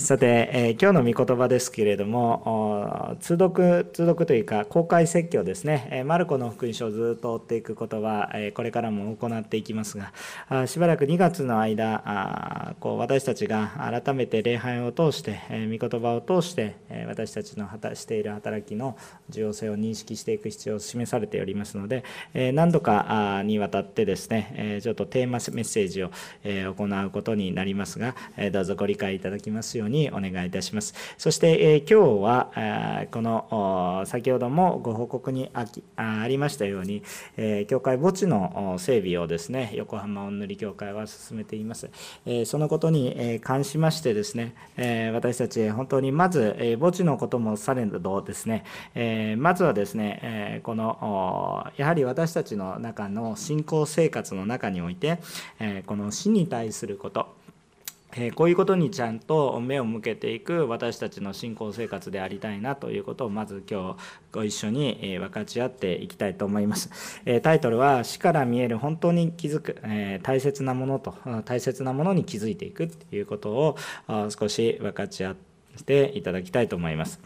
さて、えー、今日の御言葉ですけれども、通読、通読というか、公開説教ですね、えー、マルコの福音書をずっと追っていくことは、えー、これからも行っていきますが、あしばらく2月の間、あこう私たちが改めて礼拝を通して、えー、御言葉を通して、えー、私たちの果たしている働きの重要性を認識していく必要を示されておりますので、えー、何度かにわたってですね、えー、ちょっとテーマメッセージを、えー、行うことになりますが、えー、どうぞご理解いただきますように。にお願いいたします。そして、え今日は、この先ほどもご報告にあきありましたように、え教会墓地の整備をですね横浜おんぬり教会は進めています。えそのことに関しましてですね、え私たち本当にまず、え墓地のこともされどですね、えまずはですね、えこのやはり私たちの中の信仰生活の中において、えこの死に対することえこういうことにちゃんと目を向けていく私たちの信仰生活でありたいなということをまず今日ご一緒にえ分かち合っていきたいと思います。えタイトルは「死から見える本当に気づくえ大切なものと大切なものに気づいていく」ということを少し分かち合っていただきたいと思います。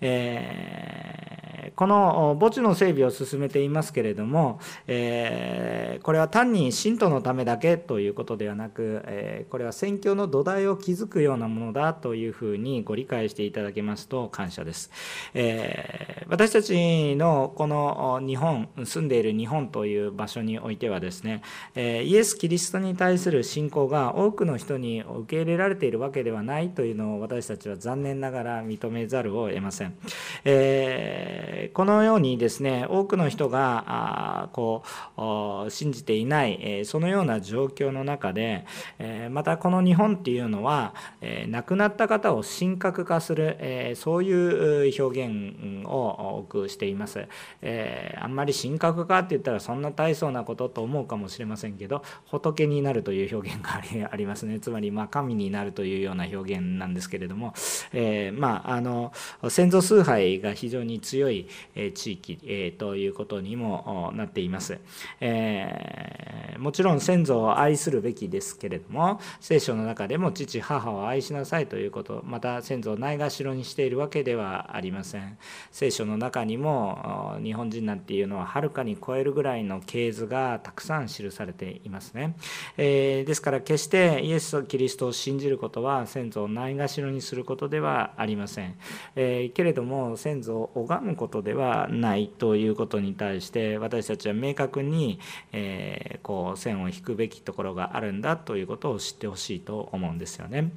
えー、この墓地の整備を進めていますけれども、えー、これは単に信徒のためだけということではなく、えー、これは宣教の土台を築くようなものだというふうにご理解していただけますと感謝です。え私たちのこの日本、住んでいる日本という場所においてはですね、えイエス・キリストに対する信仰が多くの人に受け入れられているわけではないというのを私たちは残念ながら認めざるを得ません。えー、このようにですね多くの人があこう信じていない、え、そのような状況の中で、え、またこの日本っていうのは、え亡くなった方を神格化する、えそういう表現を多くしています、えあんまり神格化って言ったらそんな大層なことと思うかもしれませんけど仏になるという表現があり ますね。つまりま神になるというような表現なんですけれども、えまああの先祖崇拝が非常に強い地域ということにもなっています。えもちろん先祖を愛するべきですけれども聖書の中でも父母を愛しなさいということまた先祖をないがしろにしているわけではありません。聖書の中にも日本人なんていうのははるかに超えるぐらいの系図がたくさん記されていますね。えですから決してイエス・キリストを信じることは先祖をないがしろにすることではありません。えけれどども先祖を拝むことではないということに対して私たちは明確に、えー、こう線を引くべきところがあるんだということを知ってほしいと思うんですよね。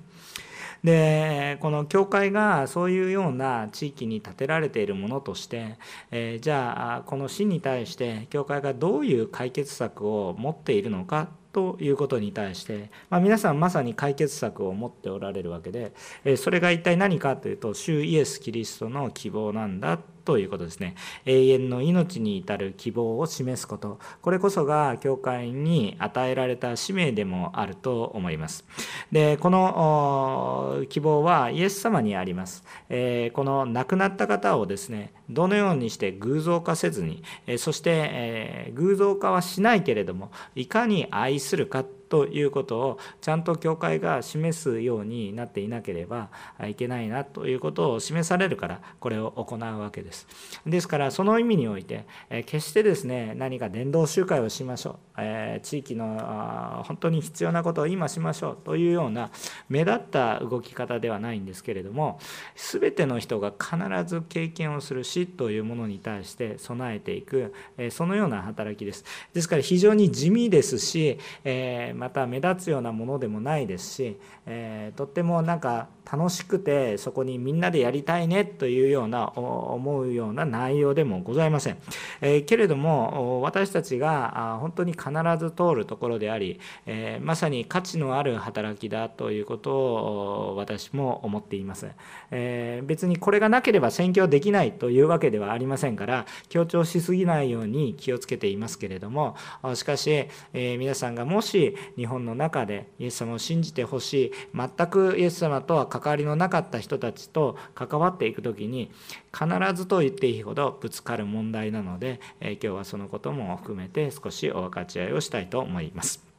でこの教会がそういうような地域に建てられているものとして、えー、じゃあこの死に対して教会がどういう解決策を持っているのかということに対して、まあ、皆さんまさに解決策を持っておられるわけでそれが一体何かというと主イエス・キリストの希望なんだということですね。永遠の命に至る希望を示すこと。これこそが教会に与えられた使命でもあると思います。でこの希望はイエス様にあります、えこの亡くなった方をですねどのようにして偶像化せずにそして、え偶像化はしないけれどもいかに愛するかということをちゃんと教会が示すようになっていなければいけないなということを示されるからこれを行うわけです。ですからその意味において決してですね何か伝道集会をしましょう地域の本当に必要なことを今しましょうというような目立った動き方ではないんですけれども全ての人が必ず経験をする死というものに対して備えていくそのような働きです。ですから非常に地味ですし、えまた目立つようなものでもないですし、えー、とってもなんか楽しくてそこにみんなでやりたいねというような思うような内容でもございません、えー、けれども私たちが本当に必ず通るところであり、えー、まさに価値のある働きだということを私も思っています、えー、別にこれがなければ宣教できないというわけではありませんから強調しすぎないように気をつけていますけれどもしかし、え皆さんがもし日本の中でイエス様を信じてほしい全くイエス様とは関わりのなかった人たちと関わっていく時に必ずと言っていいほどぶつかる問題なので、え今日はそのことも含めて少しお分かち合いをしたいと思います。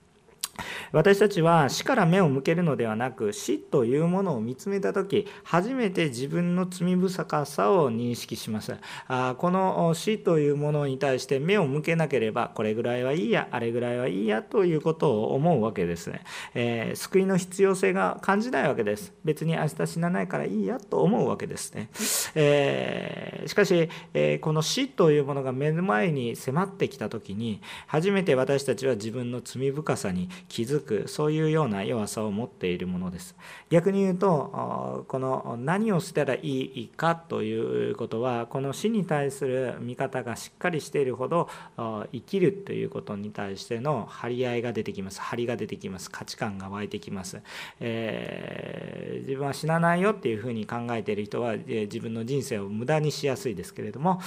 私たちは死から目を向けるのではなく死というものを見つめた時初めて自分の罪深さを認識します。あこの死というものに対して目を向けなければこれぐらいはいいやあれぐらいはいいやということを思うわけです。ね、えー、救いの必要性が感じないわけです。別に明日死なないからいいやと思うわけです。ね、えー、しかし、えー、この死というものが目の前に迫ってきた時に初めて私たちは自分の罪深さに気づくそういうような弱さを持っているものです。逆に言うとこの何をしたらいいかということはこの死に対する見方がしっかりしているほど生きるということに対しての張り合いが出てきます。張りが出てきます。価値観が湧いてきます、えー、自分は死なないよっていうふうに考えている人は自分の人生を無駄にしやすいですけれども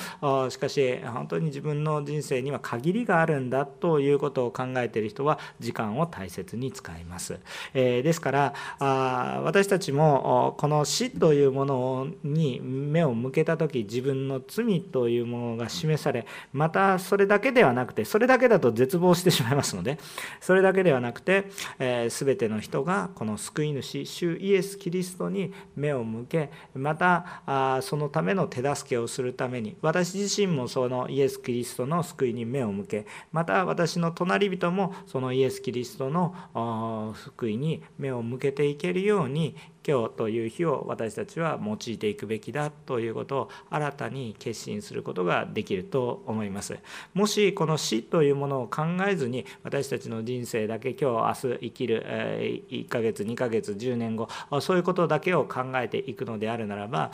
しかし本当に自分の人生には限りがあるんだということを考えている人は時間を大切に使います。えー、ですからあ私たちもこの死というものに目を向けた時自分の罪というものが示されまたそれだけではなくてそれだけだと絶望してしまいますのでそれだけではなくて、えー、全ての人がこの救い主主イエス・キリストに目を向けまたあそのための手助けをするために私自身もそのイエス・キリストの救いに目を向けまた私の隣人もそのイエス・キリストの福井に目を向けていけるように今日という日を私たちは用いていくべきだということを新たに決心することができると思います。もしこの死というものを考えずに私たちの人生だけ今日明日生きる1ヶ月2ヶ月10年後そういうことだけを考えていくのであるならば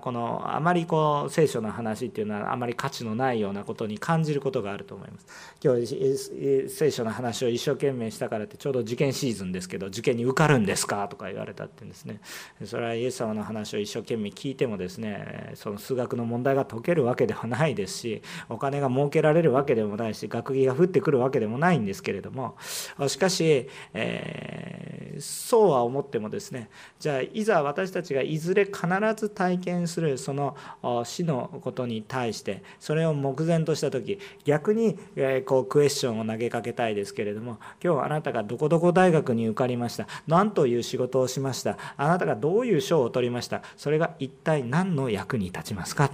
このあまりこう聖書の話っていうのはあまり価値のないようなことに感じることがあると思います。今日聖書の話を一生懸命したからってちょうど受験シーズンですけど受験に受かるんですかとか言われたっていうんですね。それはイエス様の話を一生懸命聞いてもですねその数学の問題が解けるわけではないですしお金が儲けられるわけでもないし学費が降ってくるわけでもないんですけれどもしかし、えー、そうは思ってもですねじゃあいざ私たちがいずれ必ず体験するその死のことに対してそれを目前とした時逆に、えこうクエスチョンを投げかけたいですけれども今日あなたがどこどこ大学に受かりました何という仕事をしましたあなたがどういう賞を取りました？それが一体何の役に立ちますか？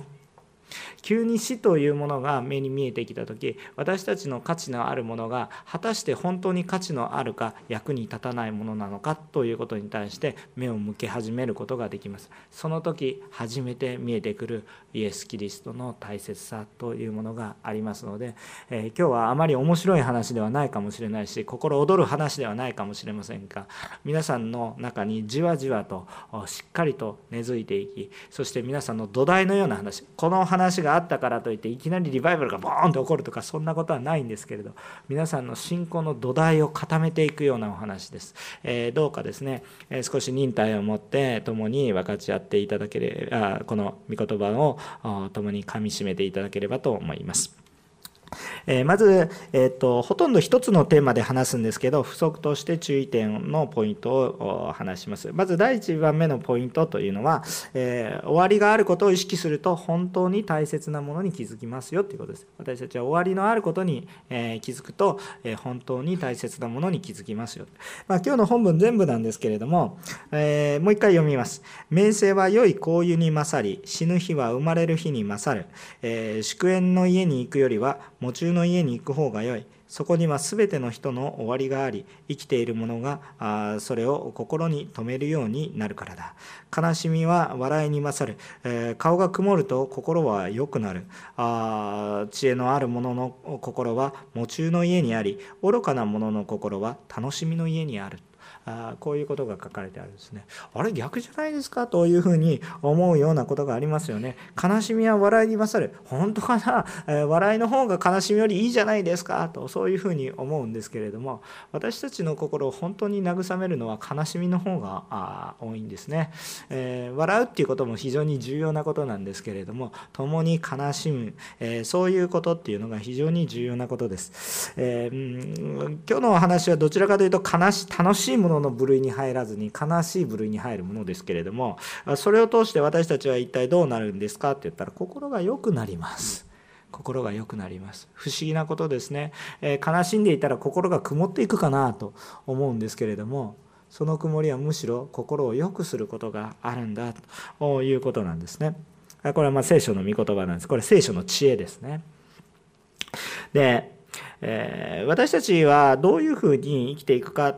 急に死というものが目に見えてきた時私たちの価値のあるものが果たして本当に価値のあるか役に立たないものなのかということに対して目を向け始めることができます。その時初めて見えてくるイエス・キリストの大切さというものがありますので、えー、今日はあまり面白い話ではないかもしれないし心躍る話ではないかもしれませんが皆さんの中にじわじわとしっかりと根付いていきそして皆さんの土台のような話この話話があったからといっていきなりリバイバルがボーンと起こるとかそんなことはないんですけれど皆さんの信仰の土台を固めていくようなお話です、えー、どうかですね、えー、少し忍耐を持って共に分かち合っていただければこの御言葉を共にかみしめていただければと思います。えまず、えーと、ほとんど1つのテーマで話すんですけど不足として注意点のポイントを話します。まず第1番目のポイントというのは、えー、終わりがあることを意識すると本当に大切なものに気づきますよということです。私たちは終わりのあることに、えー、気づくと、え、本当に大切なものに気づきますよ、まあ、今日の本文全部なんですけれども、えもう一回読みます。名声は良い香油に勝り死ぬ日は生まれる日に勝る、え祝宴の家に行くよりは喪中の家に行く方が良い。そこには全ての人の終わりがあり生きている者があそれを心に留めるようになるからだ。悲しみは笑いに勝る、えー、顔が曇ると心は良くなる。あ知恵のある者の心は喪中の家にあり愚かな者の心は楽しみの家にある。あこういうことが書かれてあるんですね。あれ逆じゃないですか？というふうに思うようなことがありますよね。悲しみは笑いに勝る。本当かな、えー、笑いの方が悲しみよりいいじゃないですか？とそういうふうに思うんですけれども私たちの心を本当に慰めるのは悲しみの方があ多いんですね、えー、笑うっていうことも非常に重要なことなんですけれども共に悲しむ、えー、そういうことっていうのが非常に重要なことです、えー、今日のお話はどちらかというと悲し楽しいものの部類に入らずに悲しい部類に入るものですけれどもそれを通して私たちは一体どうなるんですかって言ったら心が良くなります。心が良くなります。不思議なことですね、えー、悲しんでいたら心が曇っていくかなと思うんですけれどもその曇りはむしろ心を良くすることがあるんだということなんですね。これはま聖書の御言葉なんです。これ聖書の知恵ですね。で、えー、私たちはどういうふうに生きていくか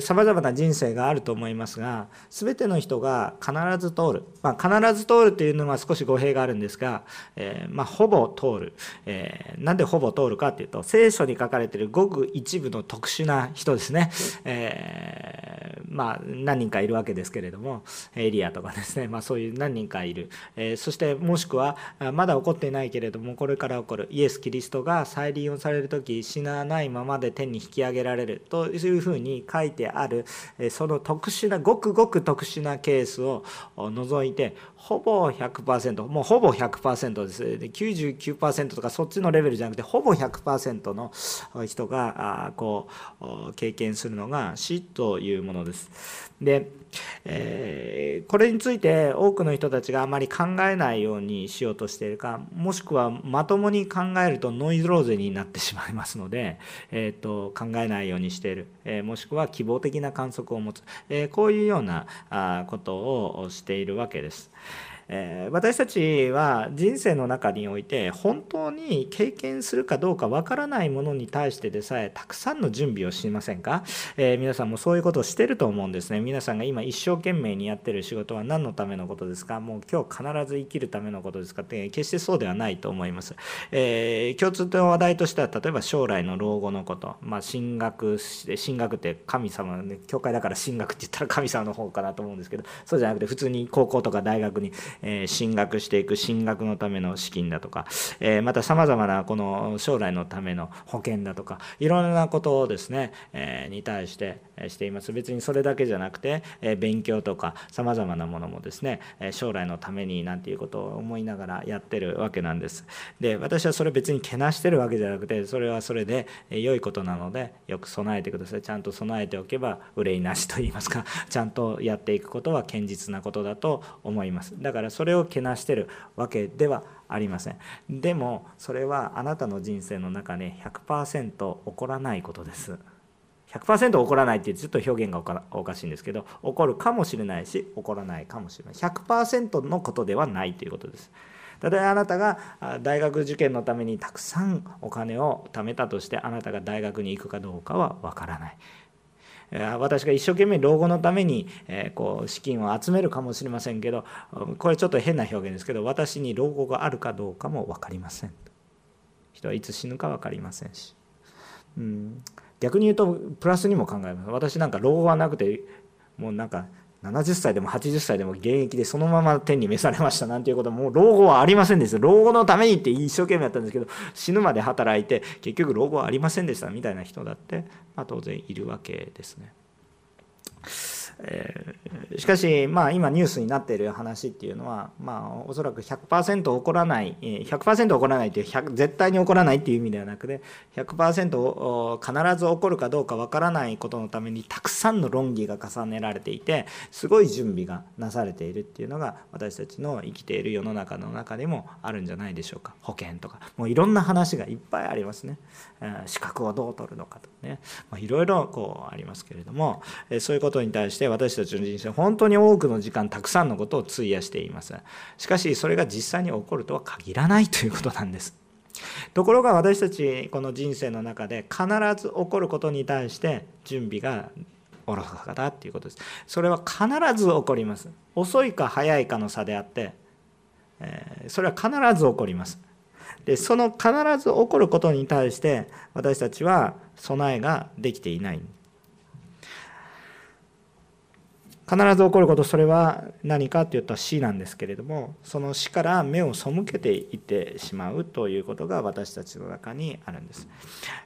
さまざ、まな人生があると思いますが全ての人が必ず通る、まあ、必ず通るというのは少し語弊があるんですが、えー、まあ、ほぼ通る、えー、なんでほぼ通るかというと聖書に書かれているごく一部の特殊な人ですね、えー、まあ、何人かいるわけですけれどもエリアとかですね、まあ、そういう何人かいる、えそしてもしくはまだ起こっていないけれどもこれから起こる。イエス・キリストが再利用される時死なないままで天に引き上げられるというふうに書書いてあるその特殊なごくごく特殊なケースを除いてほぼ100%もうほぼ100%ですで99%とかそっちのレベルじゃなくてほぼ100%の人がこう経験するのが死というものです。で、えー、これについて多くの人たちがあまり考えないようにしようとしているかもしくはまともに考えるとノイズローゼになってしまいますので、えーと、考えないようにしている、えー、もしくは希望的な観測を持つ、えー、こういうようなことをしているわけです。え私たちは人生の中において本当に経験するかどうかわからないものに対してでさえたくさんの準備をしませんか、えー、皆さんもそういうことをしてると思うんですね。皆さんが今一生懸命にやってる仕事は何のためのことですか？もう今日必ず生きるためのことですか？って決してそうではないと思います、えー、共通の話題としては例えば将来の老後のこと、まあ、進学進学って神様ね教会だから進学って言ったら神様の方かなと思うんですけどそうじゃなくて普通に高校とか大学にえ進学していく進学のための資金だとか、えまたさまざまなこの将来のための保険だとかいろんなことをですね、えに対してしています。別にそれだけじゃなくて、え勉強とかさまざまなものもですね将来のためになんていうことを思いながらやってるわけなんです。で私はそれ別にけなしてるわけじゃなくてそれはそれで良いことなのでよく備えてください。ちゃんと備えておけば憂いなしと言いますかちゃんとやっていくことは堅実なことだと思います。だからそれをけなしてるわけではありません。でもそれはあなたの人生の中で100%起こらないことです。100%起こらないってちょっと表現がおかしいんですけど起こるかもしれないし起こらないかもしれない。100%のことではないということです。例えあなたが大学受験のためにたくさんお金を貯めたとしてあなたが大学に行くかどうかはわからない。私が一生懸命老後のためにこう資金を集めるかもしれませんけどこれちょっと変な表現ですけど私に老後があるかどうかも分かりません。人はいつ死ぬか分かりませんし、うん、逆に言うとプラスにも考えます。私なんか老後はなくてもうなんか70歳でも80歳でも現役でそのまま天に召されましたなんていうこともう老後はありませんでした老後のためにって一生懸命やったんですけど死ぬまで働いて結局老後はありませんでしたみたいな人だって、まあ、当然いるわけですね。えー、しかし、まあ、今ニュースになっている話っていうのは、まあ、おそらく100%起こらない100%起こらないっていう絶対に起こらないっていう意味ではなくて100%必ず起こるかどうかわからないことのためにたくさんの論議が重ねられていてすごい準備がなされているっていうのが私たちの生きている世の中の中でもあるんじゃないでしょうか。保険とかもういろんな話がいっぱいありますね。資格をどう取るのかとかね、まあ、いろいろこうありますけれどもそういうことに対して私たちの人生本当に多くの時間たくさんのことを費やしています。しかしそれが実際に起こるとは限らないということなんです。ところが私たちこの人生の中で必ず起こることに対して準備が愚かだっていうことです。それは必ず起こります。遅いか早いかの差であって、えそれは必ず起こります。でその必ず起こることに対して私たちは備えができていない。必ず起こることそれは何かっていうと死なんですけれどもその死から目を背けていってしまうということが私たちの中にあるんです、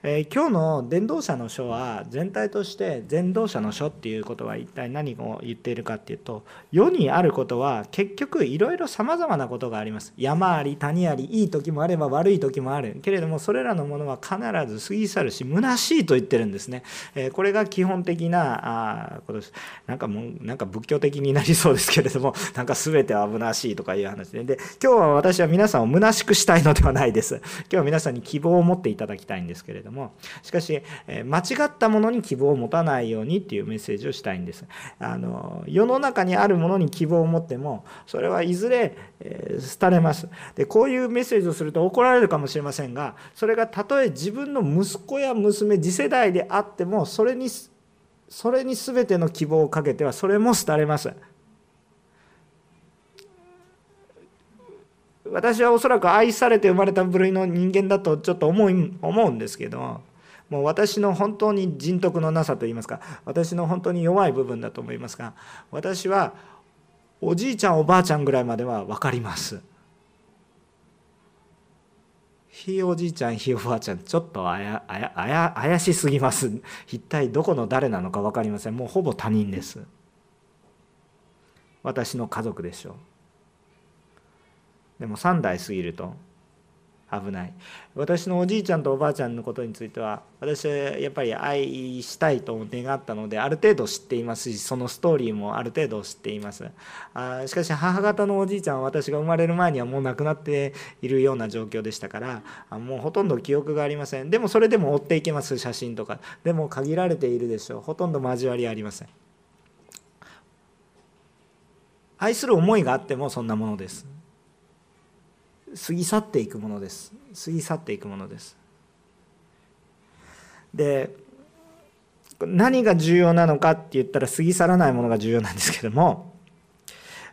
えー、今日の伝道者の書は全体として伝道者の書っていうことは一体何を言っているかっていうと世にあることは結局いろいろさまざまなことがあります。山あり谷ありいい時もあれば悪い時もあるけれどもそれらのものは必ず過ぎ去るし虚しいと言ってるんですね、えー、これが基本的なあことです。なんかもうなんか仏教的になりそうですけれども なんか全ては虚しいとかいう話で。で今日は私は皆さんを虚しくしたいのではないです。今日は皆さんに希望を持っていただきたいんですけれども。しかしえ間違ったものに希望を持たないようにっていうメッセージをしたいんです。あの世の中にあるものに希望を持ってもそれはいずれ、え、廃れます。でこういうメッセージをすると怒られるかもしれませんがそれがたとえ自分の息子や娘次世代であってもそれにそれに全ての希望をかけてはそれも廃れます。私はおそらく愛されて生まれた部類の人間だとちょっと思い思うんですけどもう私の本当に人徳のなさといいますか私の本当に弱い部分だと思いますが私はおじいちゃんおばあちゃんぐらいまでは分かります。ひいおじいちゃんひいおばあちゃんちょっとあやあやあや怪しすぎます。一体どこの誰なのか分かりません。もうほぼ他人です。私の家族でしょう。でも3代過ぎると危ない。私のおじいちゃんとおばあちゃんのことについては私はやっぱり愛したいと願ったのである程度知っていますしそのストーリーもある程度知っています。あしかし母方のおじいちゃんは私が生まれる前にはもう亡くなっているような状況でしたからもうほとんど記憶がありません。でもそれでも追っていけます写真とか。でも限られているでしょう。ほとんど交わりありません。愛する思いがあってもそんなものです。過ぎ去っていくものです。過ぎ去っていくものです。で何が重要なのかって言ったら過ぎ去らないものが重要なんですけども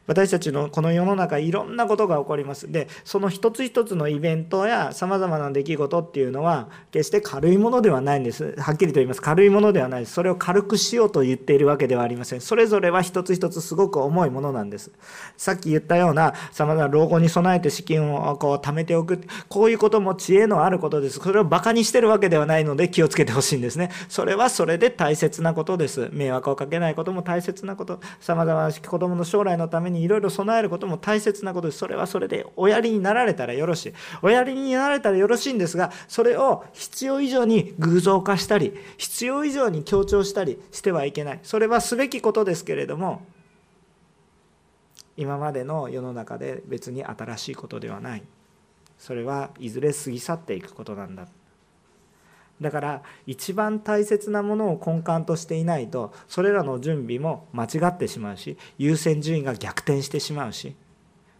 私たちのこの世の中いろんなことが起こります。でその一つ一つのイベントやさまざまな出来事っていうのは決して軽いものではないんです。はっきりと言います。軽いものではないです。それを軽くしようと言っているわけではありません。それぞれは一つ一つすごく重いものなんです。さっき言ったようなさまざまな老後に備えて資金をこう貯めておくこういうことも知恵のあることです。それをバカにしてるわけではないので気をつけてほしいんですね。それはそれで大切なことです。迷惑をかけないことも大切なこと。さまざまな子供の将来のためににいろいろ備えることも大切なことですそれはそれでおやりになられたらよろしい。おやりになられたらよろしいんですがそれを必要以上に偶像化したり必要以上に強調したりしてはいけない。それはすべきことですけれども今までの世の中で別に新しいことではない。それはいずれ過ぎ去っていくことなんだ。だから一番大切なものを根幹としていないとそれらの準備も間違ってしまうし優先順位が逆転してしまうし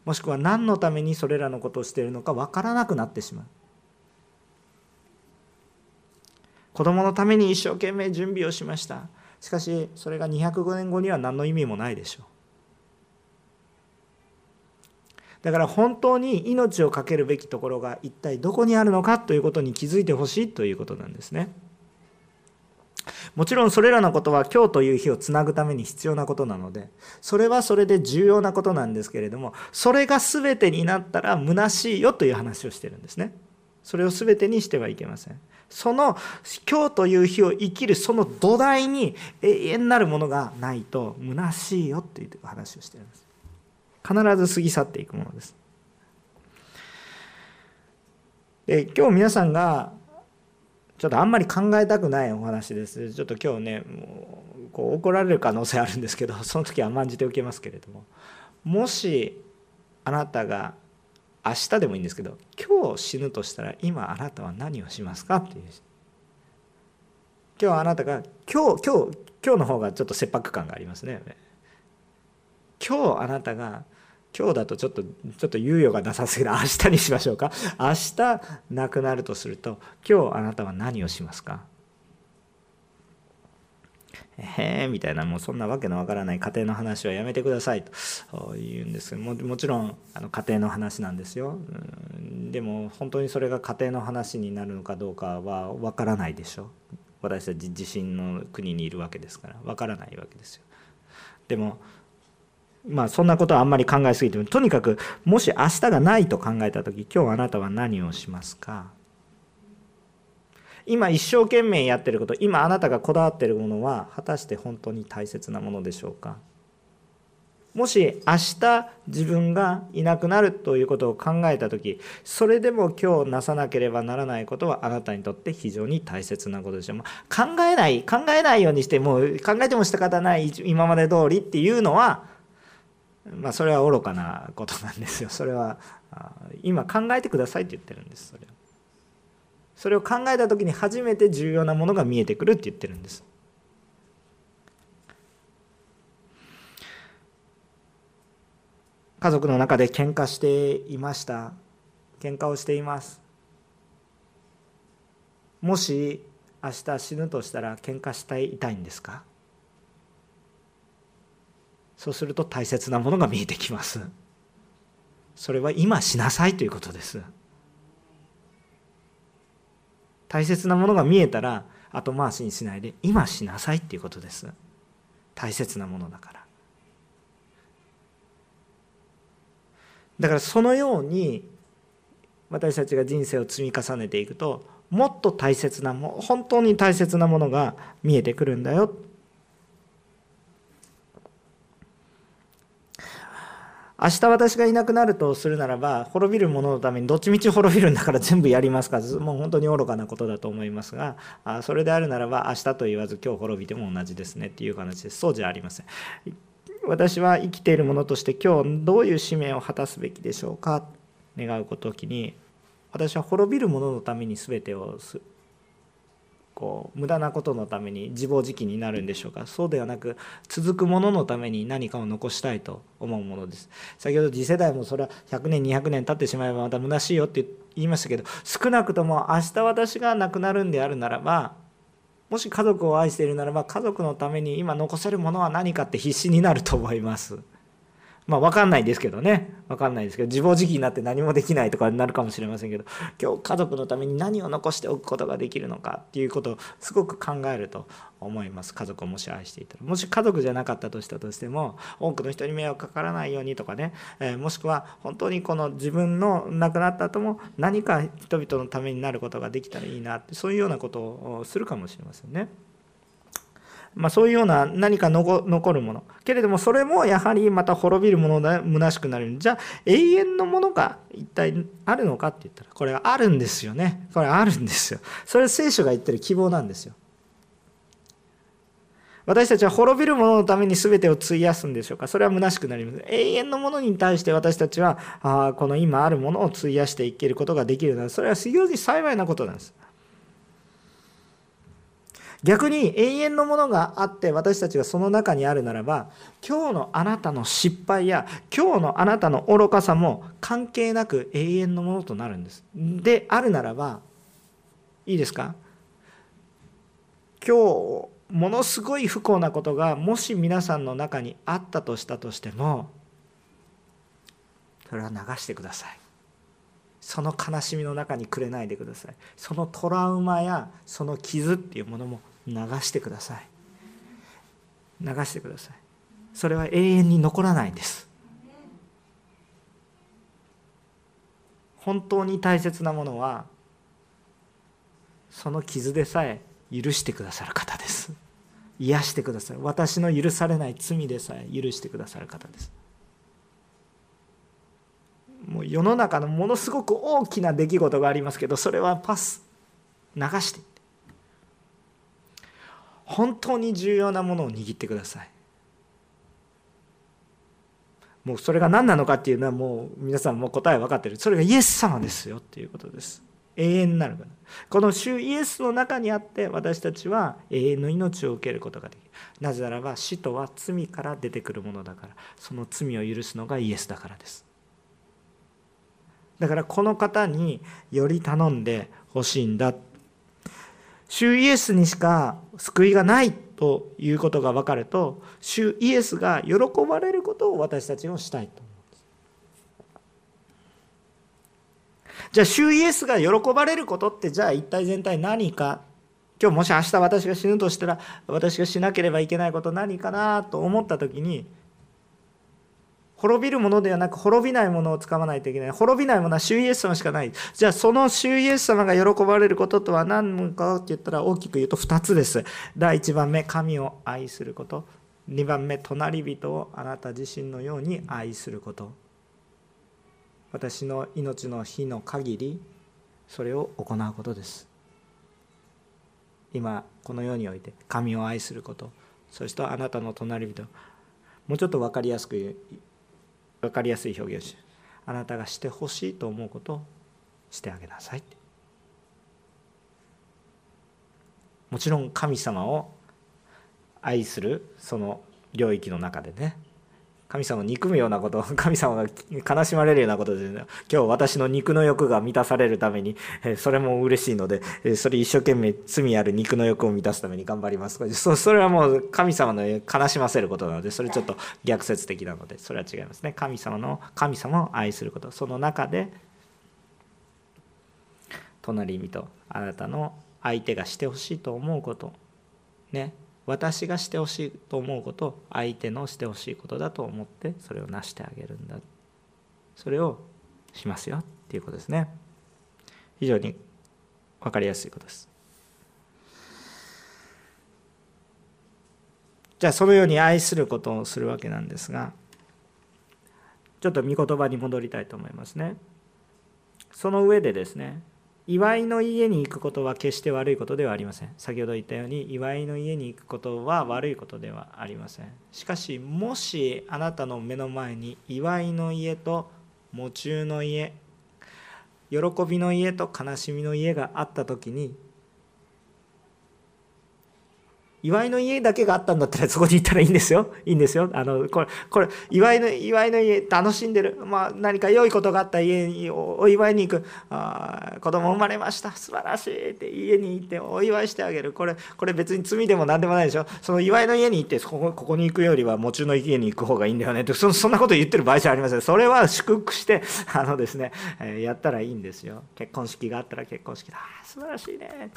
もしくは何のためにそれらのことをしているのか分からなくなってしまう。子供のために一生懸命準備をしました。しかしそれが205年後には何の意味もないでしょう。だから本当に命を懸けるべきところが一体どこにあるのかということに気づいてほしいということなんですね。もちろんそれらのことは今日という日をつなぐために必要なことなのでそれはそれで重要なことなんですけれどもそれが全てになったら虚しいよという話をしてるんですね。それを全てにしてはいけません。その今日という日を生きるその土台に永遠なるものがないと虚しいよっていう話をしてるんです。必ず過ぎ去っていくものです。で今日皆さんがちょっとあんまり考えたくないお話です。ちょっと今日ねもうこう怒られる可能性あるんですけど その時は甘んじておきますけれどももしあなたが明日でもいいんですけど今日死ぬとしたら今あなたは何をしますか？っていう今日あなたが今日今日今日の方がちょっと切迫感がありますね今日あなたが今日だとちょっとちょっと猶予がなさすぎる。明日にしましょうか？明日亡くなるとすると今日あなたは何をしますか？へえみたいなもうそんなわけのわからない家庭の話はやめてくださいと。言うんです。けどももちろんあの家庭の話なんですよ。でも本当にそれが家庭の話になるのかどうかはわからないでしょ。私たち地震の国にいるわけですからわからないわけですよ。でもまあそんなことはあんまり考えすぎてもとにかくもし明日がないと考えた時今日あなたは何をしますか？今一生懸命やってること今あなたがこだわってるものは果たして本当に大切なものでしょうか？もし明日自分がいなくなるということを考えた時それでも今日なさなければならないことはあなたにとって非常に大切なことでしょう。考えない考えないようにしてもう考えても仕方ない今まで通りっていうのはまあそれは愚かなことなんですよ。それは今考えてくださいって言ってるんですそれそれを考えた時に初めて重要なものが見えてくるって言ってるんです。家族の中で喧嘩していました。喧嘩をしています。もし明日死ぬとしたら喧嘩したいたいんですか？そうすると大切なものが見えてきます。それは今しなさいということです。大切なものが見えたら後回しにしないで今しなさいっていうことです。大切なものだから。だからそのように私たちが人生を積み重ねていくともっと大切なも本当に大切なものが見えてくるんだよ。明日私がいなくなるとするならば滅びる者のためにどっちみち滅びるんだから全部やりますか。もう本当に愚かなことだと思いますがそれであるならば明日と言わず今日滅びても同じですねっていう話です。そうじゃありません。私は生きている者として今日どういう使命を果たすべきでしょうか。願う時に私は滅びる者のために全てをこう無駄なことのために自暴自棄になるんでしょうか？そうではなく続くもののために何かを残したいと思うものです先ほど次世代もそれは100年200年経ってしまえばまた虚しいよって言いましたけど少なくとも明日私が亡くなるんであるならばもし家族を愛しているならば家族のために今残せるものは何かって必死になると思います。まあ分かんないですけどね。分かんないですけど自暴自棄になって何もできないとかになるかもしれませんけど今日家族のために何を残しておくことができるのかっていうことをすごく考えると思います。家族をもし愛していたら。もし家族じゃなかったとしたとしても多くの人に迷惑かからないようにとかね、えー、もしくは本当にこの自分の亡くなった後も何か人々のためになることができたらいいなってそういうようなことをするかもしれませんね。まあ、そういうような何か残るもの。けれどもそれもやはりまた滅びるもので虚しくなる。じゃあ永遠のものが一体あるのかって言ったらこれはあるんですよね。これあるんですよ。それ聖書が言ってる希望なんですよ。私たちは滅びるもののために全てを費やすんでしょうか？それは虚しくなります。永遠のものに対して私たちはあこの今あるものを費やしていけることができるならそれは非常に幸いなことなんです。逆に永遠のものがあって私たちがその中にあるならば今日のあなたの失敗や今日のあなたの愚かさも関係なく永遠のものとなるんです。であるならばいいですか？今日ものすごい不幸なことがもし皆さんの中にあったとしたとしてもそれは流してください。その悲しみの中にくれないでくださいそのトラウマやその傷っていうものも流してください。流してください。それは永遠に残らないんです。本当に大切なものはその傷でさえ許してくださる方です。癒してください私の許されない罪でさえ許してくださる方です。もう世の中のものすごく大きな出来事がありますけどそれはパス。流して。本当に重要なものを握ってください。もうそれが何なのかっていうのはもう皆さんも答え分かってる。それがイエス様ですよっていうことです。永遠になるから。この主イエスの中にあって私たちは永遠の命を受けることができる。なぜならば死とは罪から出てくるものだから。その罪を許すのがイエスだからです。だからこの方により頼んでほしいんだ。主イエスにしか救いがないということが分かると主イエスが喜ばれることを私たちもしたいと思うんです。じゃあ主イエスが喜ばれることってじゃあ一体全体何か？今日もし明日私が死ぬとしたら私がしなければいけないこと何かなと思った時に滅びるものではなく滅びないものをつかまないといけない。滅びないものは主イエス様しかない。じゃあその主イエス様が喜ばれることとは何のかって言ったら大きく言うと2つです。第1番目神を愛すること。2番目隣人をあなた自身のように愛すること。私の命の日の限りそれを行うことです。今この世において神を愛すること。そしてあなたの隣人。もうちょっと分かりやすく言う。分かりやすい表現。をしあなたがしてほしいと思うことをしてあげなさいもちろん神様を愛するその領域の中でね。神様を憎むようなこと 神様が悲しまれるようなことで、ね、今日私の肉の欲が満たされるためにそれも嬉しいのでそれ一生懸命罪ある肉の欲を満たすために頑張ります。そそれはもう神様の悲しませることなのでそれちょっと逆説的なのでそれは違いますね。神様の神様を愛すること。その中で隣人あなたの相手がしてほしいと思うこと。ね。私がしてほしいと思うこと相手のしてほしいことだと思ってそれを成してあげるんだ。それをしますよっていうことですね。非常に分かりやすいことです。じゃあそのように愛することをするわけなんですがちょっと御言葉に戻りたいと思いますね。その上でですね祝いの家に行くことは決して悪いことではありません。先ほど言ったように祝いの家に行くことは悪いことではありません。しかしもしあなたの目の前に祝いの家と喪中の家喜びの家と悲しみの家があった時に祝いの家だけがあったんだったらそこに行ったらいいんですよ。いいんですよ。あの、これ、これ、祝いの、祝いの家、楽しんでる。まあ、何か良いことがあった家にお祝いに行く。ああ子供生まれました。素晴らしいって家に行ってお祝いしてあげる。これ、これ別に罪でも何でもないでしょ。その祝いの家に行って、ここここに行くよりは、喪中の家に行く方がいいんだよねって、そそんなこと言ってる場合じゃありません。それは祝福して、あのですね、えやったらいいんですよ。結婚式があったら結婚式だ。素晴らしいね。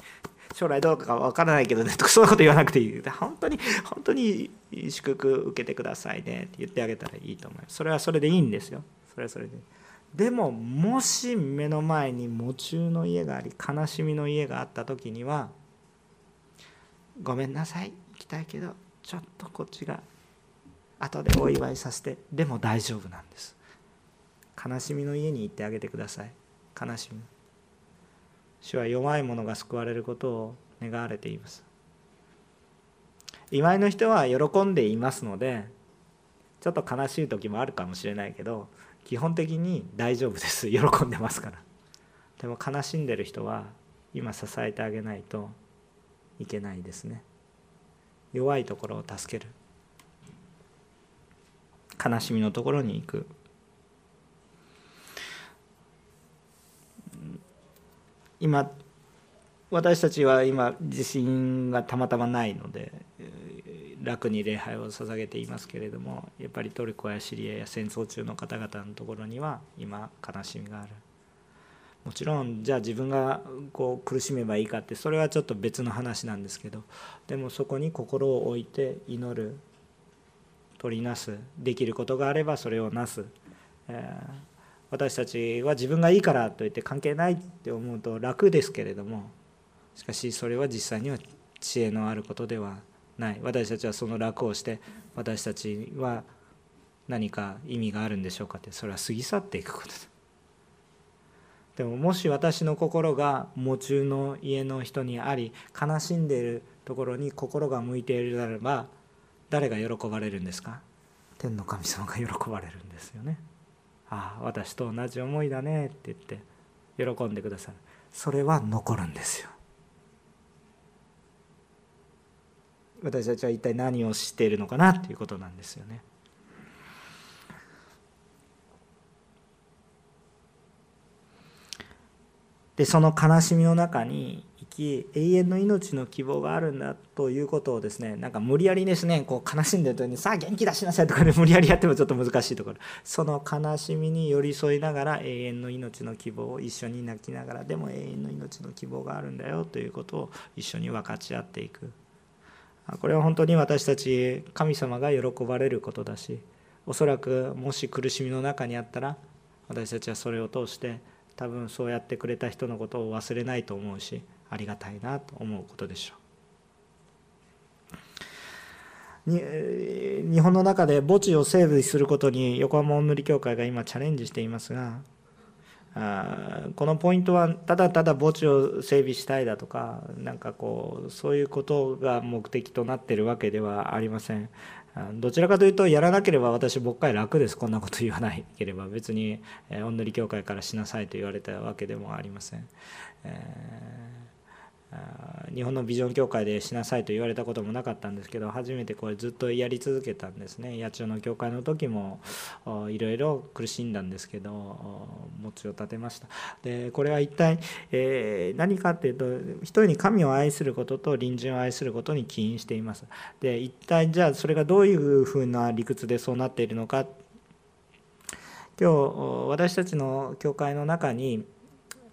将来どうかわからないけどねとかそんなこと言わなくていい。本当に本当に祝福受けてくださいねって言ってあげたらいいと思います。それはそれでいいんですよ。それはそれで。でももし目の前に喪中の家があり悲しみの家があった時にはごめんなさい行きたいけどちょっとこっちが後でお祝いさせてでも大丈夫なんです。悲しみの家に行ってあげてください。悲しみ。主は弱い者が救われることを願われています。祝いの人は喜んでいますのでちょっと悲しい時もあるかもしれないけど基本的に大丈夫です。喜んでますから。でも悲しんでる人は今支えてあげないといけないですね。弱いところを助ける。悲しみのところに行く。今私たちは今地震がたまたまないので楽に礼拝を捧げていますけれどもやっぱりトルコやシリアや戦争中の方々のところには今悲しみがある。もちろんじゃあ自分がこう苦しめばいいかってそれはちょっと別の話なんですけどでもそこに心を置いて祈る取りなすできることがあればそれをなす、えー私たちは自分がいいからといって関係ないって思うと楽ですけれどもしかしそれは実際には知恵のあることではない。私たちはその楽をして私たちは何か意味があるんでしょうかって。それは過ぎ去っていくことだ。でももし私の心が喪中の家の人にあり悲しんでいるところに心が向いているならば誰が喜ばれるんですか？天の神様が喜ばれるんですよね。ああ私と同じ思いだねって言って喜んでくださる。それは残るんですよ。私たちは一体何を知っているのかなっていうことなんですよね。でその悲しみの中にき永遠の命の希望があるんだということをですねなんか無理やりですねこう悲しんでる時にさあ元気出しなさいとかで 無理やりやってもちょっと難しいところ。その悲しみに寄り添いながら永遠の命の希望を一緒に泣きながらでも永遠の命の希望があるんだよということを一緒に分かち合っていく。これは本当に私たち神様が喜ばれることだしおそらくもし苦しみの中にあったら私たちはそれを通して多分そうやってくれた人のことを忘れないと思うしありがたいなと思うことでしょう。日本の中で墓地を整備することに横浜お塗り協会が今チャレンジしていますがあこのポイントはただただ墓地を整備したいだとかなんかこうそういうことが目的となってるわけではありません。どちらかというとやらなければ私僕から楽です。こんなこと言わないければ別にお塗り協会からしなさいと言われたわけでもありません、えー日本のビジョン協会でしなさいと言われたこともなかったんですけど初めてこれずっとやり続けたんですね。八千代の協会の時もいろいろ苦しんだんですけど餅を立てました。でこれは一体、えー、何かっていうと一人に神を愛することと隣人を愛することに起因しています。で一体じゃあそれがどういうふうな理屈でそうなっているのか。今日私たちの教会の中に、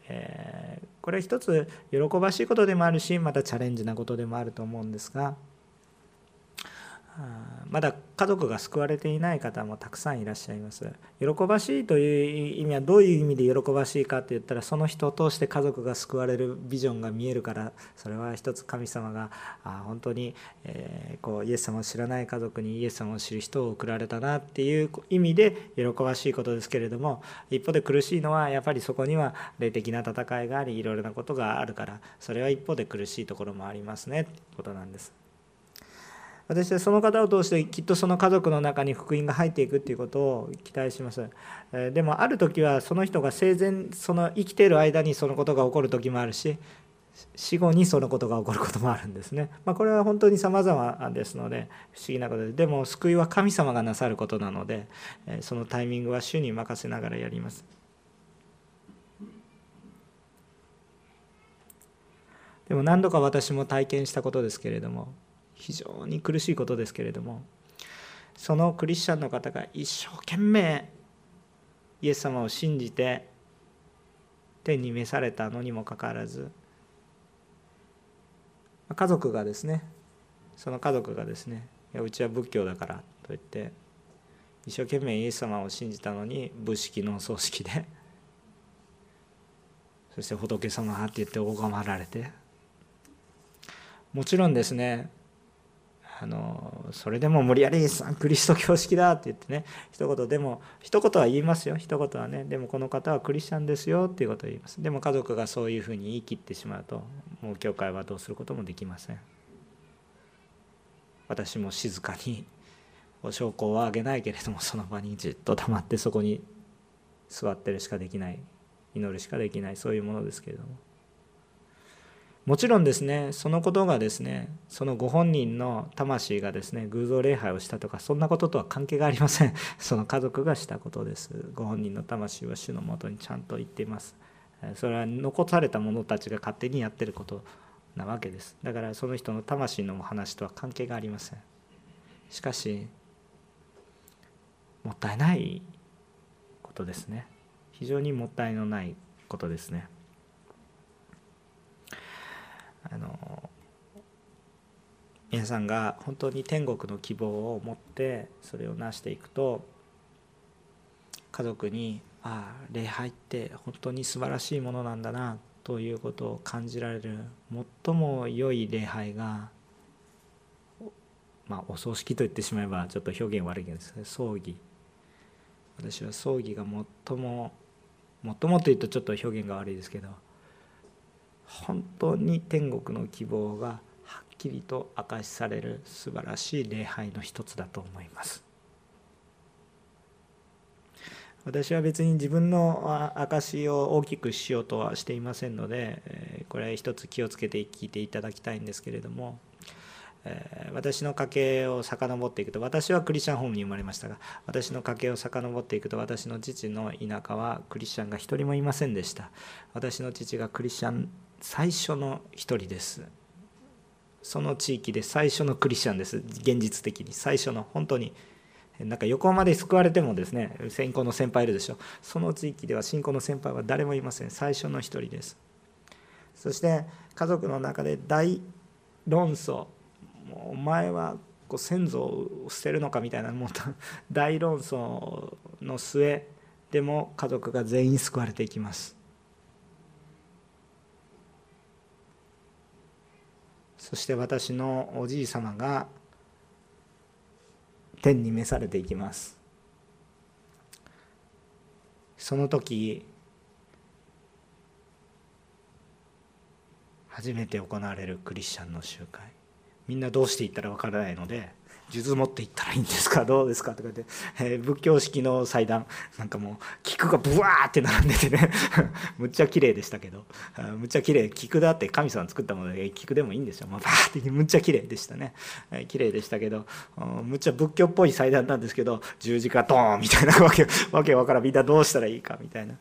えーこれは一つ喜ばしいことでもあるしまたチャレンジなことでもあると思うんですがまだ家族が救われていない方もたくさんいらっしゃいます喜ばしいという意味はどういう意味で喜ばしいかって言ったらその人を通して家族が救われるビジョンが見えるからそれは一つ神様が本当に、こうイエス様を知らない家族にイエス様を知る人を送られたなっていう意味で喜ばしいことですけれども一方で苦しいのはやっぱりそこには霊的な戦いがありいろいろなことがあるからそれは一方で苦しいところもありますねってことなんです。私はその方を通してきっとその家族の中に福音が入っていくっていうことを期待します。でもある時はその人が生前その生きている間にそのことが起こる時もあるし死後にそのことが起こることもあるんですね、まあ、これは本当に様々ですので不思議なことで。でも救いは神様がなさることなのでそのタイミングは主に任せながらやります。でも何度か私も体験したことですけれども非常に苦しいことですけれどもそのクリスチャンの方が一生懸命イエス様を信じて天に召されたのにもかかわらず家族がですねその家族がですねいやうちは仏教だからと言って一生懸命イエス様を信じたのに仏式の葬式でそして仏様って言って拝まられてもちろんですねあのそれでも無理やりクリスト教式だって言ってね一言でも一言は言いますよ。一言はねでもこの方はクリスチャンですよっていうことを言います。でも家族がそういうふうに言い切ってしまうともう教会はどうすることもできません。私も静かに証拠はあげないけれどもその場にじっと黙ってそこに座ってるしかできない祈るしかできないそういうものですけれども。もちろんですねそのことがですねそのご本人の魂がですね偶像礼拝をしたとかそんなこととは関係がありません。その家族がしたことです。ご本人の魂は主のもとにちゃんと言っています。それは残された者たちが勝手にやってることなわけです。だからその人の魂の話とは関係がありません。しかしもったいないことですね。非常にもったいのないことですね。あの皆さんが本当に天国の希望を持ってそれを成していくと家族にああ礼拝って本当に素晴らしいものなんだなということを感じられる最も良い礼拝がまあお葬式と言ってしまえばちょっと表現悪いけどですね葬儀。私は葬儀が最も最もというとちょっと表現が悪いですけど本当に天国の希望がはっきりと明かしされる素晴らしい礼拝の一つだと思います。私は別に自分の証を大きくしようとはしていませんのでこれ一つ気をつけて聞いていただきたいんですけれども私の家系を遡っていくと私はクリスチャンホームに生まれましたが私の家系を遡っていくと私の父の田舎はクリスチャンが一人もいませんでした。私の父がクリスチャン最初の一人です。その地域で最初のクリスチャンです。現実的に。最初の本当になんか横浜で救われてもですね信仰の先輩いるでしょ。その地域では信仰の先輩は誰もいません。最初の一人です。そして家族の中で大論争。お前はこう先祖を捨てるのかみたいなもう大論争の末でも家族が全員救われていきます。そして私のおじい様が天に召されていきます。その時初めて行われるクリスチャンの集会。みんなどうしていったらわからないので数珠持っていったらいいんですか？どうですか？とか言って、えー、仏教式の祭壇。なんかもう菊がブワーって並んでてね。むっちゃ綺麗でしたけど。むっちゃ綺麗。菊だって神様作ったもので菊でもいいんですよ、まあ、バーってむっちゃ綺麗でしたね、えー、綺麗でしたけどむっちゃ仏教っぽい祭壇なんですけど十字架ドーンみたいなわけ わけわからん。みんなどうしたらいいかみたいな。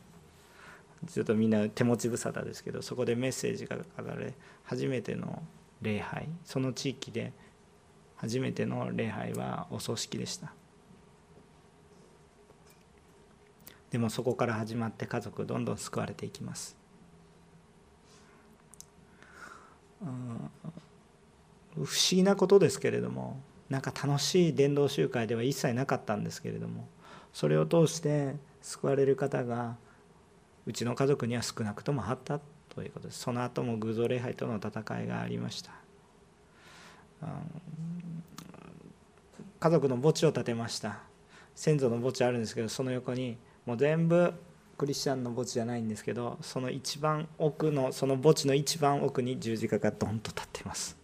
ちょっとみんな手持ち無沙汰ですけどそこでメッセージが書かれ初めての礼拝。その地域で初めての礼拝はお葬式でした。でもそこから始まって家族どんどん救われていきます。不思議なことですけれどもなんか楽しい伝道集会では一切なかったんですけれどもそれを通して救われる方がうちの家族には少なくともあったということです。その後も偶像礼拝との戦いがありました。家族の墓地を建てました。先祖の墓地あるんですけどその横にもう全部クリスチャンの墓地じゃないんですけどその一番奥のその墓地の一番奥に十字架がドンと立っています。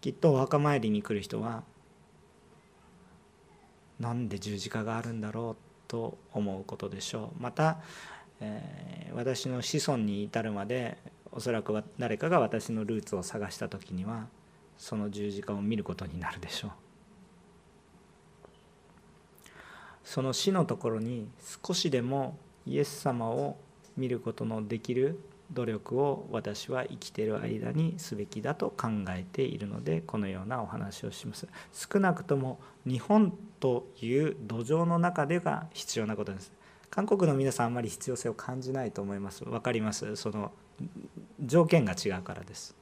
きっとお墓参りに来る人はなんで十字架があるんだろうと思うことでしょう。また、えー、私の子孫に至るまでおそらく誰かが私のルーツを探した時にはその十字架を見ることになるでしょう。その死のところに少しでもイエス様を見ることのできる努力を私は生きている間にすべきだと考えているのでこのようなお話をします。少なくとも日本という土壌の中でが必要なことです。韓国の皆さんあんまり必要性を感じないと思います。分かります？その条件が違うからです。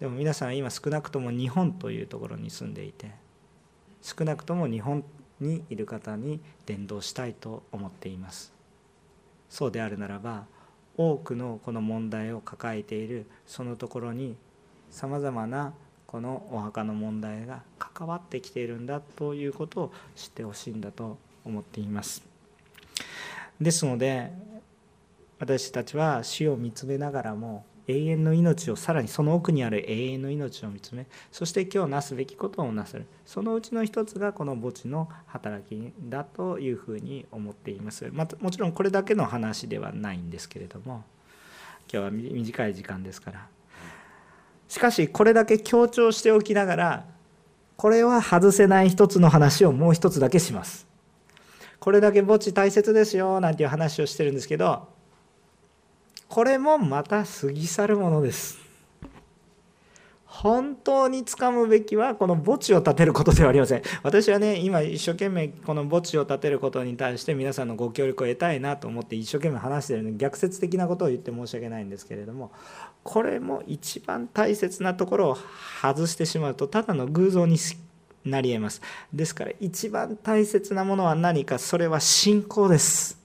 でも皆さん今少なくとも日本というところに住んでいて少なくとも日本にいる方に伝道したいと思っています。そうであるならば多くのこの問題を抱えているそのところにさまざまなこのお墓の問題が関わってきているんだということを知ってほしいんだと思っています。ですので私たちは死を見つめながらも永遠の命をさらにその奥にある永遠の命を見つめそして今日なすべきことをなせる。そのうちの一つがこの墓地の働きだというふうに思っています。またもちろんこれだけの話ではないんですけれども今日は短い時間ですから。しかしこれだけ強調しておきながらこれは外せない一つの話をもう一つだけします。これだけ墓地大切ですよなんていう話をしてるんですけどこれもまた過ぎ去るものです。本当につかむべきはこの墓地を建てることではありません。私はね今一生懸命この墓地を建てることに対して皆さんのご協力を得たいなと思って一生懸命話してるので逆説的なことを言って申し訳ないんですけれどもこれも一番大切なところを外してしまうとただの偶像になり得ます。ですから一番大切なものは何かそれは信仰です。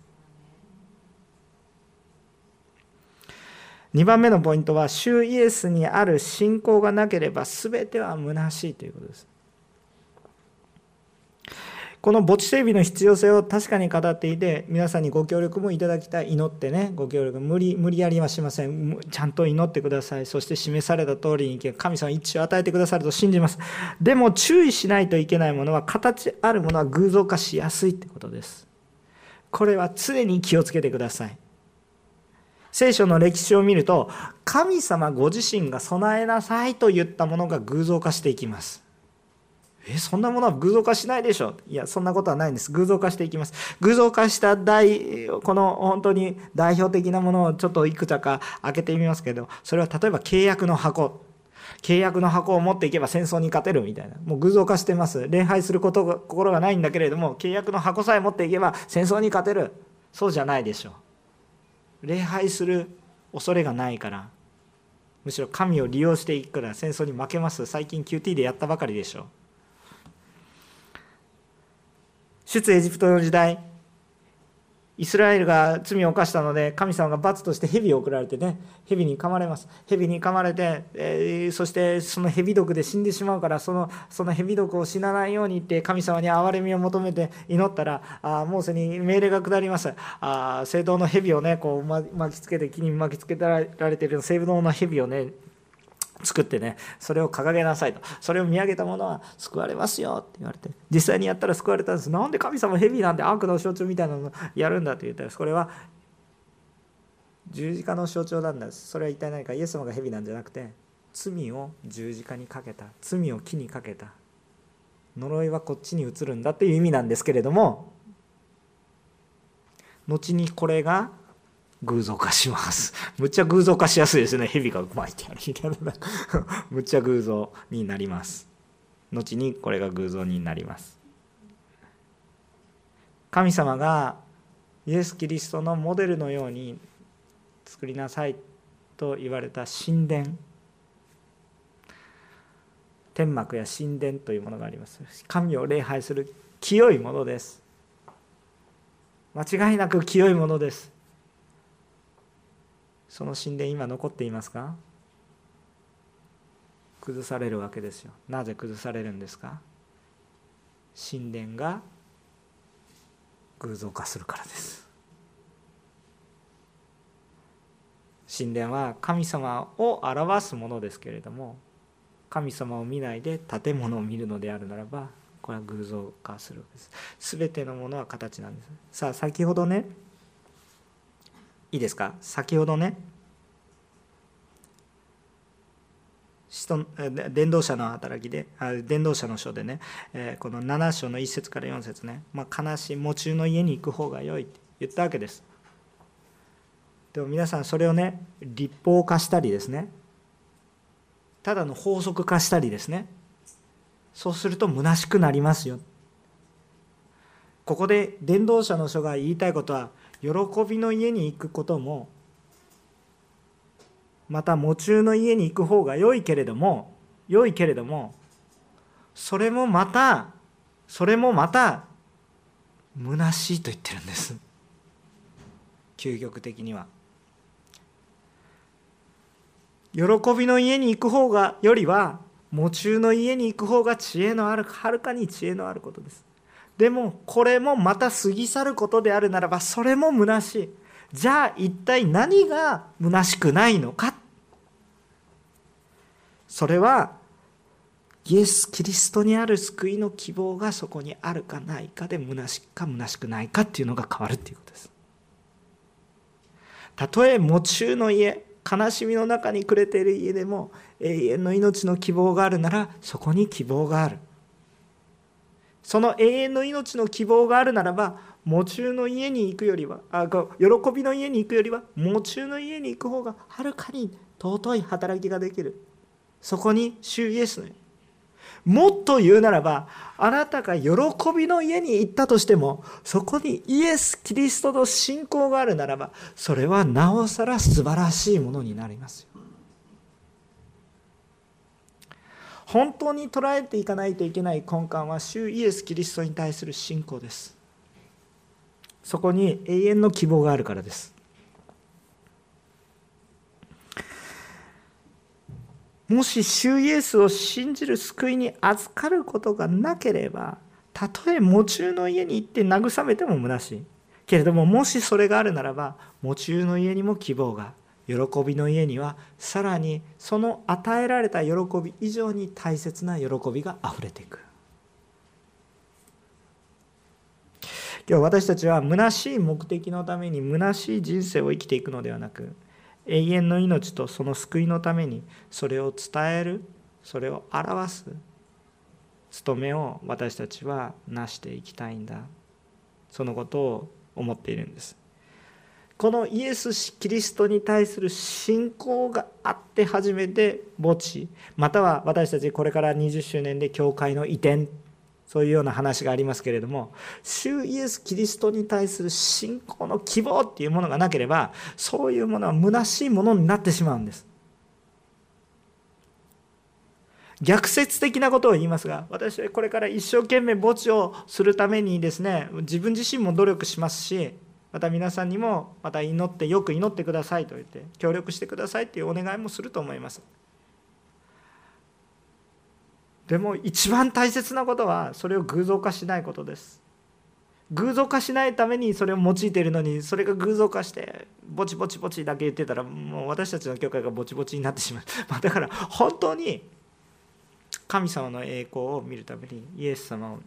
2番目のポイントは、主イエスにある信仰がなければ全ては虚しいということです。この墓地整備の必要性を確かに語っていて、皆さんにご協力もいただきたい。祈ってね、ご協力。無理、無理やりはしません。ちゃんと祈ってください。そして示された通りにけ神様一致を与えてくださると信じます。でも注意しないといけないものは、形あるものは偶像化しやすいってことです。これは常に気をつけてください。聖書の歴史を見ると神様ご自身が備えなさいと言ったものが偶像化していきます。えそんなものは偶像化しないでしょ？いやそんなことはないんです。偶像化していきます。偶像化した大この本当に代表的なものをちょっといくつか開けてみますけどそれは例えば契約の箱。契約の箱を持っていけば戦争に勝てるみたいな。もう偶像化してます。礼拝することが心がないんだけれども契約の箱さえ持っていけば戦争に勝てる。そうじゃないでしょう。礼拝する恐れがないからむしろ神を利用していくから戦争に負けます。最近 QT でやったばかりでしょ。う出エジプトの時代イスラエルが罪を犯したので神様が罰として蛇を送られてね蛇に噛まれます。蛇に噛まれて、えー、そしてその蛇毒で死んでしまうからそのその蛇毒を死なないようにって神様に憐れみを求めて祈ったらあモーセに命令が下ります。あ聖堂の蛇をねこう巻きつけて木に巻きつけられてる聖堂の蛇をね作ってねそれを掲げなさいと。それを見上げた者は救われますよって言われて実際にやったら救われたんです。なんで神様蛇なんて悪の象徴みたいなのやるんだって言ったらそれは十字架の象徴なんですそれは一体何か。イエス様が蛇なんじゃなくて罪を十字架にかけた。罪を木にかけた。呪いはこっちに移るんだっていう意味なんですけれども後にこれが偶像化します。むっちゃ偶像化しやすいですね。蛇が巻いてあるみたいな。むっちゃ偶像になります。後にこれが偶像になります。神様がイエス・キリストのモデルのように作りなさいと言われた神殿天幕や神殿というものがあります神を礼拝する清いものです間違いなく清いものですその神殿今残っていますか？崩されるわけですよ。なぜ崩されるんですか？神殿が偶像化するからです。神殿は神様を表すものですけれども神様を見ないで建物を見るのであるならばこれは偶像化するわけです。全てのものは形なんです。さあ先ほどねいいですか？先ほどね伝道者の働きで伝道者の書でね、えこの7章の1節から4節ね、まあ、悲しい喪中の家に行く方が良いって言ったわけです。でも皆さんそれをね立法化したりですねただの法則化したりですねそうすると虚しくなりますよ。ここで伝道者の書が言いたいことは喜びの家に行くこともまた喪中の家に行く方が良いけれども良いけれどもそれもまたそれもまた虚しいと言ってるんです。究極的には。喜びの家に行く方がよりは喪中の家に行く方が知恵のあるはるかに知恵のあることです。でもこれもまた過ぎ去ることであるならばそれも虚しい。じゃあ一体何が虚しくないのか？それはイエス・キリストにある救いの希望がそこにあるかないかで虚しくか虚しくないかっていうのが変わるっていうことです。たとえ喪中の家悲しみの中に暮れている家でも永遠の命の希望があるならそこに希望がある。その永遠の命の希望があるならば喪中の家に行くよりはあ喜びの家に行くよりは喪中の家に行く方がはるかに尊い働きができる。そこに主イエスのもっと言うならばあなたが喜びの家に行ったとしてもそこにイエス・キリストの信仰があるならばそれはなおさら素晴らしいものになりますよ。本当に捉えていかないといけない根幹は主イエス・キリストに対する信仰です。そこに永遠の希望があるからです。もし主イエスを信じる救いに預かることがなければたとえ喪中の家に行って慰めても虚しい。けれどももしそれがあるならば喪中の家にも希望が。喜びの家にはさらにその与えられた喜び以上に大切な喜びがあふれていく。今日私たちは虚しい目的のために虚しい人生を生きていくのではなく永遠の命とその救いのためにそれを伝えるそれを表す務めを私たちは成していきたいんだ。そのことを思っているんです。このイエス・キリストに対する信仰があって初めて墓地または私たちこれから20周年で教会の移転そういうような話がありますけれども主イエス・キリストに対する信仰の希望っていうものがなければそういうものは虚しいものになってしまうんです。逆説的なことを言いますが私はこれから一生懸命墓地をするためにですね自分自身も努力しますしまた皆さんにもまた祈ってよく祈ってくださいと言って協力してくださいというお願いもすると思います。でも一番大切なことはそれを偶像化しないことです。偶像化しないためにそれを用いているのにそれが偶像化してぼちぼちぼちだけ言ってたらもう私たちの教会がぼちぼちになってしまう、まあ、だから本当に神様の栄光を見るためにイエス様を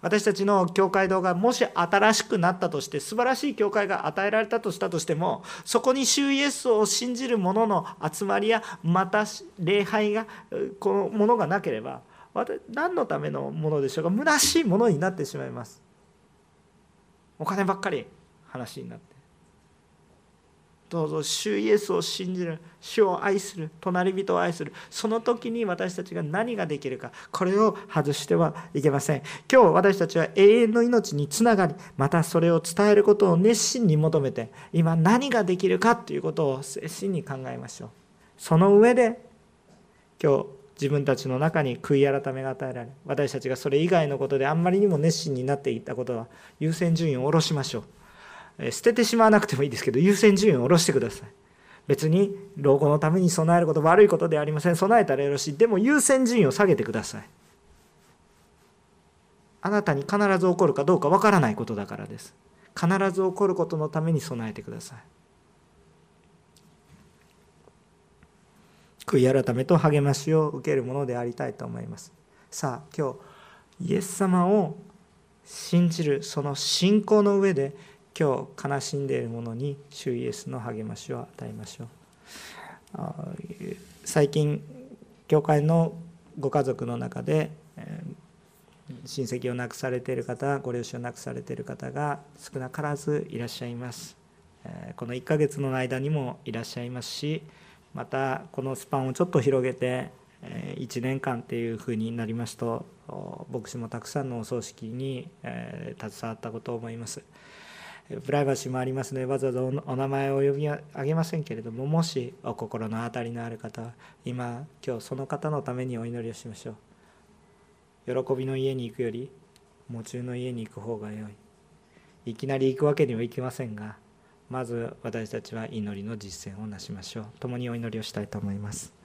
私たちの教会堂がもし新しくなったとして素晴らしい教会が与えられたとしたとしてもそこに主イエスを信じる者の集まりやまた礼拝がこのものがなければ何のためのものでしょうか。虚しいものになってしまいます。お金ばっかり話になって。どうぞ主イエスを信じる主を愛する隣人を愛する。その時に私たちが何ができるかこれを外してはいけません。今日私たちは永遠の命につながりまたそれを伝えることを熱心に求めて今何ができるかということを熱心に考えましょう。その上で今日自分たちの中に悔い改めが与えられ私たちがそれ以外のことであんまりにも熱心になっていったことは優先順位を下ろしましょう。捨ててしまわなくてもいいですけど優先順位を下ろしてください。別に老後のために備えること悪いことではありません。備えたらよろしい。でも優先順位を下げてください。あなたに必ず起こるかどうかわからないことだからです。必ず起こることのために備えてください。悔い改めと励ましを受けるものでありたいと思います。さあ今日イエス様を信じるその信仰の上で今日悲しんでいる者に主イエスの励ましを与えましょう最近教会のご家族の中で親戚を亡くされている方ご両親を亡くされている方が少なからずいらっしゃいますこの1ヶ月の間にもいらっしゃいますしまたこのスパンをちょっと広げて1年間っていうふうになりますと牧師もたくさんのお葬式に携わったことを思います。プライバシーもありますのでわざわざお名前を呼び上げませんけれどももしお心の当たりのある方は今今日その方のためにお祈りをしましょう。喜びの家に行くより夢中の家に行く方が良い。いきなり行くわけにはいきませんがまず私たちは祈りの実践をなしましょう。共にお祈りをしたいと思います。